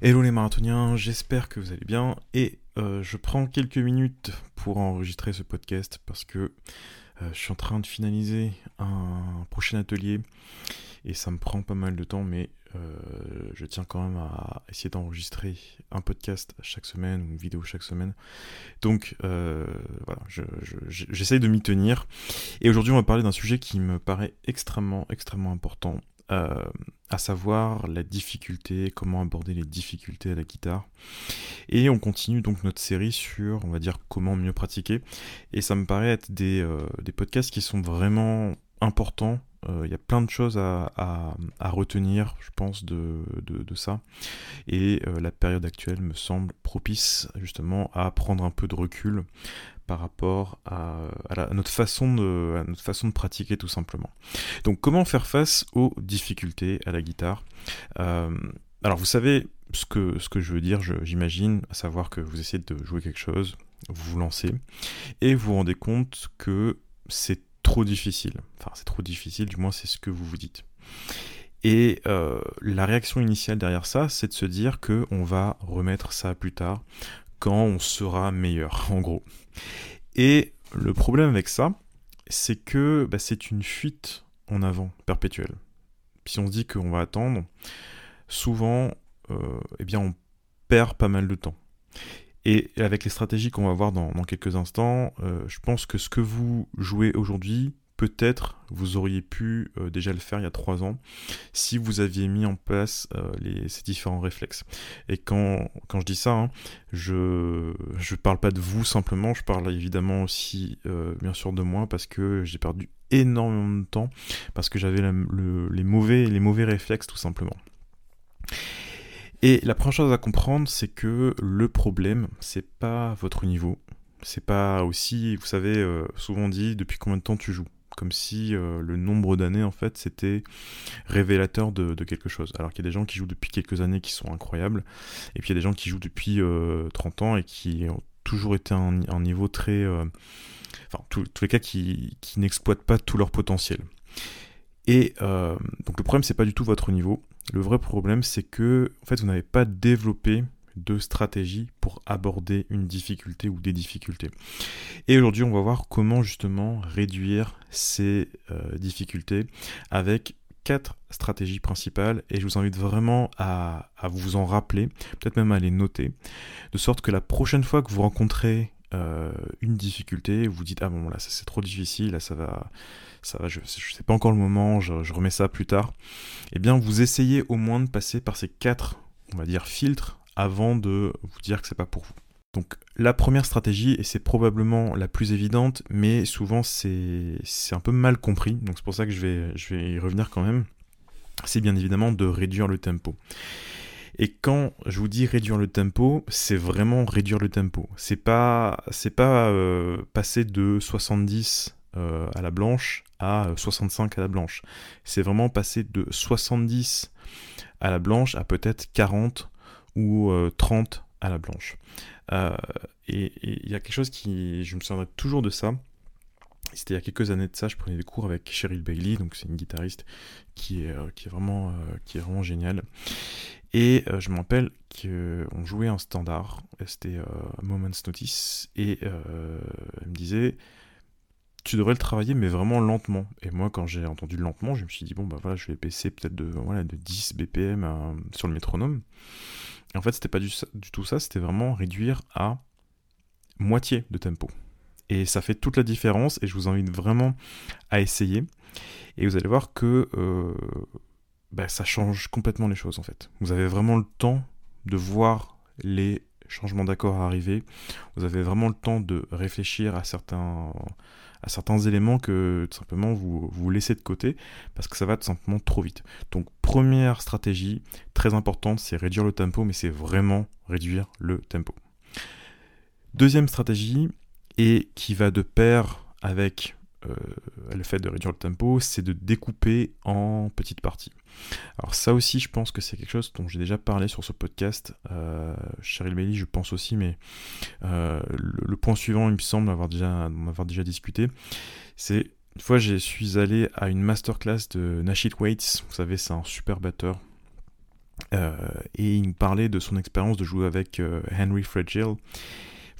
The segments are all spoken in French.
Hello les marathoniens, j'espère que vous allez bien et euh, je prends quelques minutes pour enregistrer ce podcast parce que euh, je suis en train de finaliser un prochain atelier et ça me prend pas mal de temps mais euh, je tiens quand même à essayer d'enregistrer un podcast chaque semaine ou une vidéo chaque semaine. Donc voilà, j'essaye de m'y tenir. Et aujourd'hui on va parler d'un sujet qui me paraît extrêmement extrêmement important euh, à savoir la difficulté, comment aborder les difficultés à la guitare. Et on continue donc notre série sur, on va dire, comment mieux pratiquer. Et ça me paraît être des, euh, des podcasts qui sont vraiment importants. Euh, il y a plein de choses à, à, retenir, je pense, de, de, de ça. Et la période actuelle me semble propice justement à prendre un peu de recul par rapport à, notre façon de, notre façon de pratiquer tout simplement. Donc comment faire face aux difficultés à la guitare? Euh, Alors vous savez ce que, ce que je veux dire, j'imagine, à savoir que vous essayez de jouer quelque chose, vous vous lancez, et vous vous rendez compte que c'est trop difficile. Enfin c'est trop difficile, du moins c'est ce que vous vous dites. Et euh, la réaction initiale derrière ça, c'est de se dire que on va remettre ça plus tard, quand on sera meilleur, en gros. Et le problème avec ça, c'est que bah, c'est une fuite en avant perpétuelle. Si on se dit qu'on va attendre, souvent, euh, eh bien, on perd pas mal de temps. Et avec les stratégies qu'on va voir dans, quelques instants, euh, je pense que ce que vous jouez aujourd'hui peut-être vous auriez pu euh, déjà le faire il y a trois ans si vous aviez mis en place euh, ces différents réflexes. Et quand, quand je dis ça, hein, je ne parle pas de vous simplement, je parle évidemment aussi euh, bien sûr de moi parce que j'ai perdu énormément de temps parce que j'avais les, mauvais, les mauvais réflexes tout simplement. Et la première chose à comprendre, c'est que le problème, c'est pas votre niveau, c'est pas aussi, vous savez, souvent dit depuis combien de temps tu joues? Comme si euh, le nombre d'années en fait c'était révélateur de, quelque chose. Alors qu'il y a des gens qui jouent depuis quelques années qui sont incroyables, et puis il y a des gens qui jouent depuis 30 euh, ans et qui ont toujours été à un, niveau très... Euh, enfin, tous les cas qui, qui n'exploitent pas tout leur potentiel. Et donc le problème c'est pas du tout votre niveau. Le vrai problème c'est que en fait vous n'avez pas développé de stratégie pour aborder une difficulté ou des difficultés. Et aujourd'hui, on va voir comment justement réduire ces euh, difficultés avec quatre stratégies principales et je vous invite vraiment à, vous en rappeler, peut-être même à les noter, de sorte que la prochaine fois que vous rencontrez euh, une difficulté, vous dites ah bon là c'est trop difficile, là ça va, ça va, je, je sais pas encore le moment, je, je remets ça plus tard. Eh bien vous essayez au moins de passer par ces quatre, on va dire filtres avant de vous dire que c'est pas pour vous. Donc la première stratégie, et c'est probablement la plus évidente, mais souvent c'est un peu mal compris, donc c'est pour ça que je vais, je vais y revenir quand même, c'est bien évidemment de réduire le tempo. Et quand je vous dis réduire le tempo, c'est vraiment réduire le tempo. C'est pas, pas euh, passer de 70 euh, à la blanche à 65 à la blanche. C'est vraiment passer de 70 à la blanche à peut-être 40 ou 30 euh, à la blanche. Euh, et il y a quelque chose qui, je me souviendrai toujours de ça. C'était il y a quelques années de ça, je prenais des cours avec Cheryl Bailey, donc c'est une guitariste qui est, euh, vraiment, qui est vraiment géniale. Et je me rappelle qu'on jouait un standard, c'était Moment's Notice, et elle me disait tu devrais le travailler, mais vraiment lentement. Et moi, quand j'ai entendu lentement, je me suis dit, bon, bah voilà, je vais baisser peut-être de, voilà, de 10 BPM sur le métronome en fait, c'était pas du, tout ça, c'était vraiment réduire à moitié de tempo. Et ça fait toute la différence et je vous invite vraiment à essayer. Et vous allez voir que euh, bah, ça change complètement les choses en fait. Vous avez vraiment le temps de voir les changements d'accord arriver. Vous avez vraiment le temps de réfléchir à certains, à certains éléments que tout simplement vous, vous laissez de côté parce que ça va tout simplement trop vite. Donc première stratégie très importante, c'est réduire le tempo, mais c'est vraiment réduire le tempo. Deuxième stratégie, et qui va de pair avec euh, le fait de réduire le tempo, c'est de découper en petites parties. Alors ça aussi, je pense que c'est quelque chose dont j'ai déjà parlé sur ce podcast. Euh, Cheryl Bailey, je pense aussi, mais euh, le, point suivant, il me semble avoir déjà, avoir déjà discuté, c'est une fois je suis allé à une masterclass de Nashit Waits, vous savez c'est un super batteur et il nous parlait de son expérience de jouer avec Henry Fragile,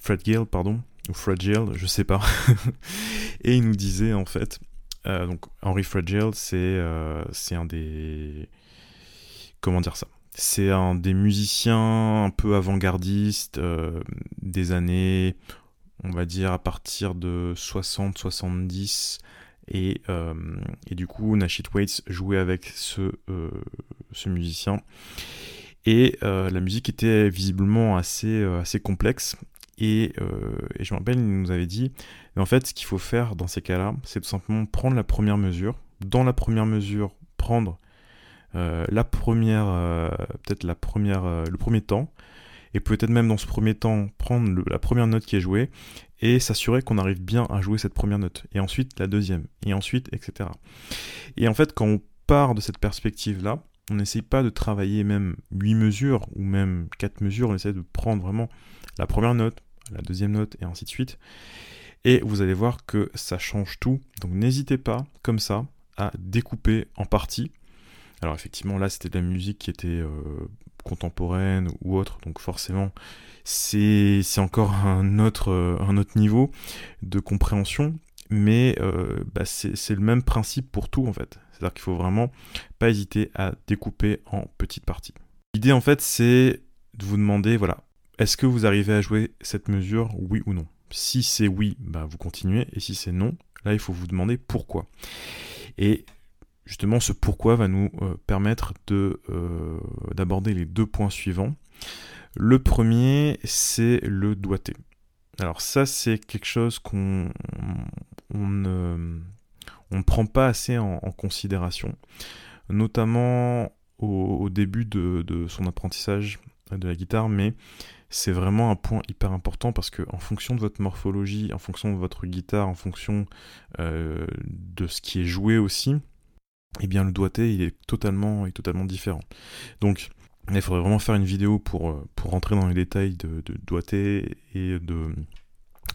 Fred Gill, pardon, ou Fragile, je sais pas. et il nous disait en fait, donc Henry Fragile, c'est c'est un des comment dire ça? C'est un des musiciens un peu avant-gardistes euh, des années, on va dire à partir de 60-70. Et, euh, et, du coup, Nashit Waits jouait avec ce, euh, musicien. Et la musique était visiblement assez complexe. Et, et, je me rappelle, il nous avait dit, en fait, ce qu'il faut faire dans ces cas-là, c'est tout simplement prendre la première mesure. Dans la première mesure, prendre euh, la première, euh, peut-être la première, euh, le premier temps, et peut-être même dans ce premier temps prendre la première note qui est jouée et s'assurer qu'on arrive bien à jouer cette première note, et ensuite la deuxième, et ensuite, etc. Et en fait, quand on part de cette perspective-là, on n'essaye pas de travailler même 8 mesures ou même 4 mesures, on essaie de prendre vraiment la première note, la deuxième note, et ainsi de suite. Et vous allez voir que ça change tout. Donc n'hésitez pas, comme ça, à découper en parties alors effectivement, là, c'était de la musique qui était euh, contemporaine ou autre, donc forcément, c'est encore un autre, euh, un autre niveau de compréhension, mais euh, bah, c'est le même principe pour tout en fait. C'est-à-dire qu'il faut vraiment pas hésiter à découper en petites parties. L'idée en fait, c'est de vous demander, voilà, est-ce que vous arrivez à jouer cette mesure, oui ou non? Si c'est oui, bah, vous continuez, et si c'est non, là, il faut vous demander pourquoi. Et justement, ce pourquoi va nous euh, permettre de, euh, d'aborder les deux points suivants. Le premier, c'est le doigté. Alors ça, c'est quelque chose qu'on on ne, prend pas assez en, considération, notamment au, début de, son apprentissage de la guitare, mais c'est vraiment un point hyper important parce que en fonction de votre morphologie, en fonction de votre guitare, en fonction euh, de ce qui est joué aussi, eh bien le doigté est totalement, est totalement différent. Donc il faudrait vraiment faire une vidéo pour, euh, pour rentrer dans les détails de, de doigté et de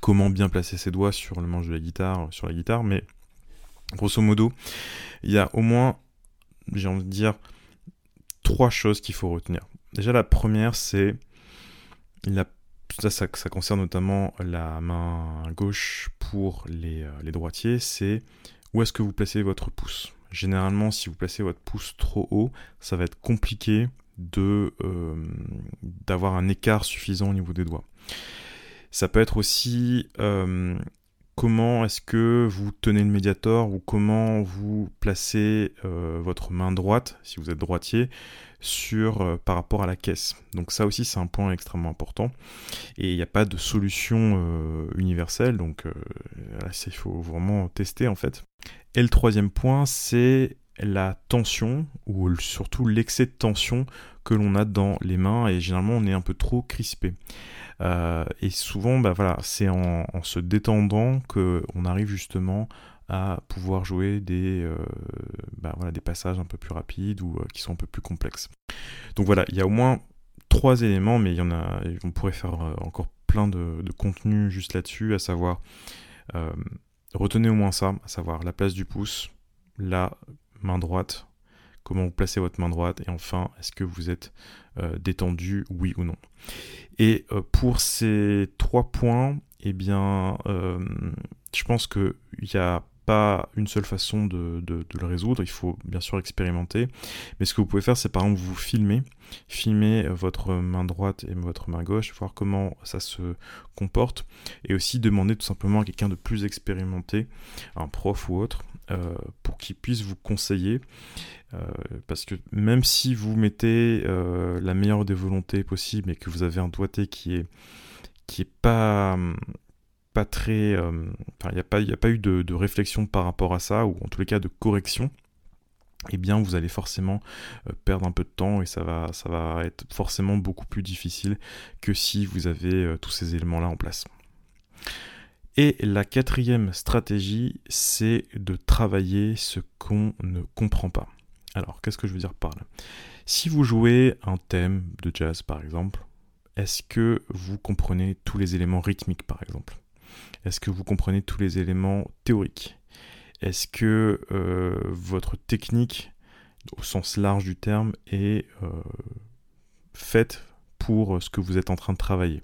comment bien placer ses doigts sur le manche de la guitare, sur la guitare, mais grosso modo, il y a au moins, j'ai envie de dire, trois choses qu'il faut retenir. Déjà la première c'est ça, concerne notamment la main gauche pour les, euh, les droitiers, c'est où est-ce que vous placez votre pouce? Généralement, si vous placez votre pouce trop haut, ça va être compliqué euh, d'avoir un écart suffisant au niveau des doigts. Ça peut être aussi euh, comment est-ce que vous tenez le médiator ou comment vous placez euh, votre main droite, si vous êtes droitier, sur, par rapport à la caisse. Donc ça aussi c'est un point extrêmement important. Et il n'y a pas de solution universelle, donc il faut vraiment tester en fait. Et le troisième point, c'est la tension, ou surtout l'excès de tension que l'on a dans les mains, et généralement on est un peu trop crispé. Euh, et souvent, bah voilà, c'est en, se détendant qu'on arrive justement à pouvoir jouer des, euh, bah des passages un peu plus rapides ou euh, qui sont un peu plus complexes. Donc voilà, il y a au moins trois éléments, mais il y en a, on pourrait faire encore plein de, de contenu juste là-dessus, à savoir Retenez au moins ça, à savoir la place du pouce, la main droite, comment vous placez votre main droite, et enfin, est-ce que vous êtes détendu, oui ou non. Et euh, pour ces trois points, eh bien, euh, je pense qu'il y a pas une seule façon de, le résoudre, il faut bien sûr expérimenter. Mais ce que vous pouvez faire, c'est par exemple vous filmer, filmer votre main droite et votre main gauche, voir comment ça se comporte, et aussi demander tout simplement à quelqu'un de plus expérimenté, un prof ou autre, euh, pour qu'il puisse vous conseiller. Euh, parce que même si vous mettez euh, la meilleure des volontés possibles et que vous avez un doigté qui est qui est pas pas très. Euh, il n'y a, pas, eu de, réflexion par rapport à ça, ou en tous les cas de correction, eh bien vous allez forcément euh, perdre un peu de temps et ça va, ça va être forcément beaucoup plus difficile que si vous avez euh, tous ces éléments-là en place. Et la quatrième stratégie, c'est de travailler ce qu'on ne comprend pas. Alors, qu'est-ce que je veux dire par là? Si vous jouez un thème de jazz, par exemple, est-ce que vous comprenez tous les éléments rythmiques, par exemple? Est-ce que vous comprenez tous les éléments théoriques? Est-ce que euh, votre technique au sens large du terme et euh, faites pour ce que vous êtes en train de travailler?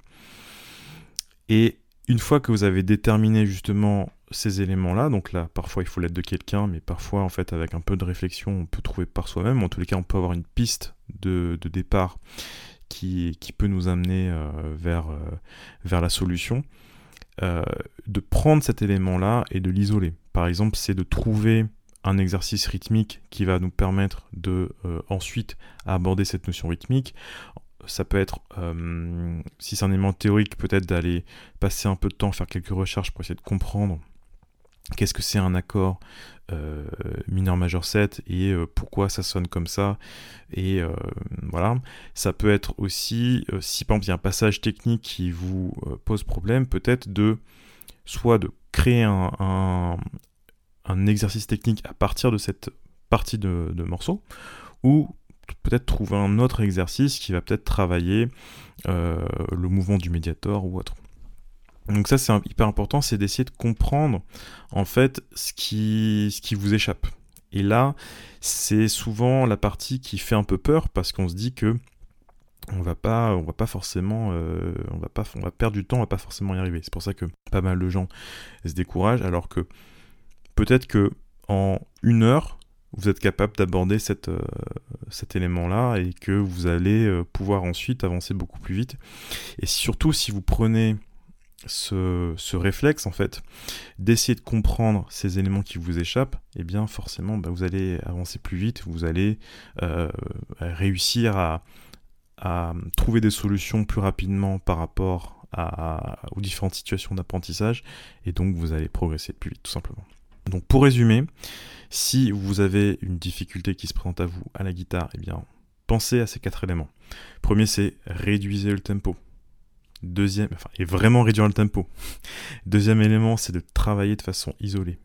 Et une fois que vous avez déterminé justement ces éléments-là, donc là parfois il faut l'aide de quelqu'un, mais parfois en fait avec un peu de réflexion on peut trouver par soi-même, en tous les cas on peut avoir une piste de, départ qui, peut nous amener euh, euh, vers la solution, de prendre cet élément-là et de l'isoler. Par exemple c'est de trouver un exercice rythmique qui va nous permettre de euh, ensuite aborder cette notion rythmique. Ça peut être, euh, si c'est un élément théorique, peut-être d'aller passer un peu de temps, faire quelques recherches pour essayer de comprendre qu'est-ce que c'est un accord euh, mineur majeur 7 et pourquoi ça sonne comme ça. Et voilà. Ça peut être aussi, si par exemple il y a un passage technique qui vous pose problème, peut-être de soit de créer un, un exercice technique à partir de cette partie de, morceau, ou peut-être trouver un autre exercice qui va peut-être travailler euh, le mouvement du médiator ou autre. Donc ça c'est hyper important, c'est d'essayer de comprendre en fait ce qui, ce qui vous échappe. Et là, c'est souvent la partie qui fait un peu peur parce qu'on se dit que on va pas, on va pas forcément, euh, on va pas, on va perdre du temps, on va pas forcément y arriver. C'est pour ça que pas mal de gens se découragent, alors que peut-être que en une heure, vous êtes capable d'aborder euh, cet élément-là et que vous allez euh, pouvoir ensuite avancer beaucoup plus vite. Et surtout, si vous prenez ce, réflexe, en fait, d'essayer de comprendre ces éléments qui vous échappent, eh bien, forcément, bah, vous allez avancer plus vite, vous allez euh, réussir à, trouver des solutions plus rapidement par rapport aux différentes situations d'apprentissage, et donc vous allez progresser plus vite, tout simplement. Donc pour résumer, si vous avez une difficulté qui se présente à vous à la guitare, eh bien pensez à ces quatre éléments. Premier, c'est réduisez le tempo. Deuxième, enfin, et vraiment réduire le tempo. Deuxième élément, c'est de travailler de façon isolée.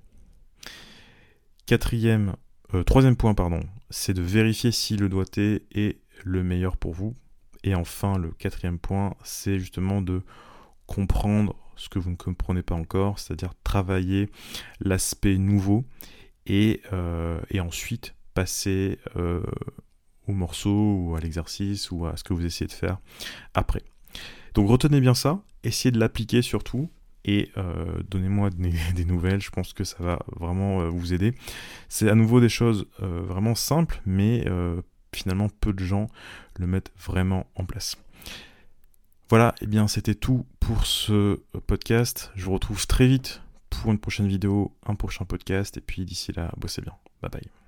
Quatrième, euh, troisième point, pardon, c'est de vérifier si le doigté est le meilleur pour vous. Et enfin, le quatrième point, c'est justement de comprendre ce que vous ne comprenez pas encore, c'est-à-dire travailler l'aspect nouveau et, euh, ensuite passer euh, au morceau ou à l'exercice ou à ce que vous essayez de faire après. Donc retenez bien ça, essayez de l'appliquer surtout et euh, donnez-moi des, nouvelles, je pense que ça va vraiment vous aider. C'est à nouveau des choses vraiment simples, mais finalement peu de gens le mettent vraiment en place. Voilà, et eh bien c'était tout pour ce podcast. Je vous retrouve très vite pour une prochaine vidéo, un prochain podcast, et puis d'ici là, bossez bien. Bye bye.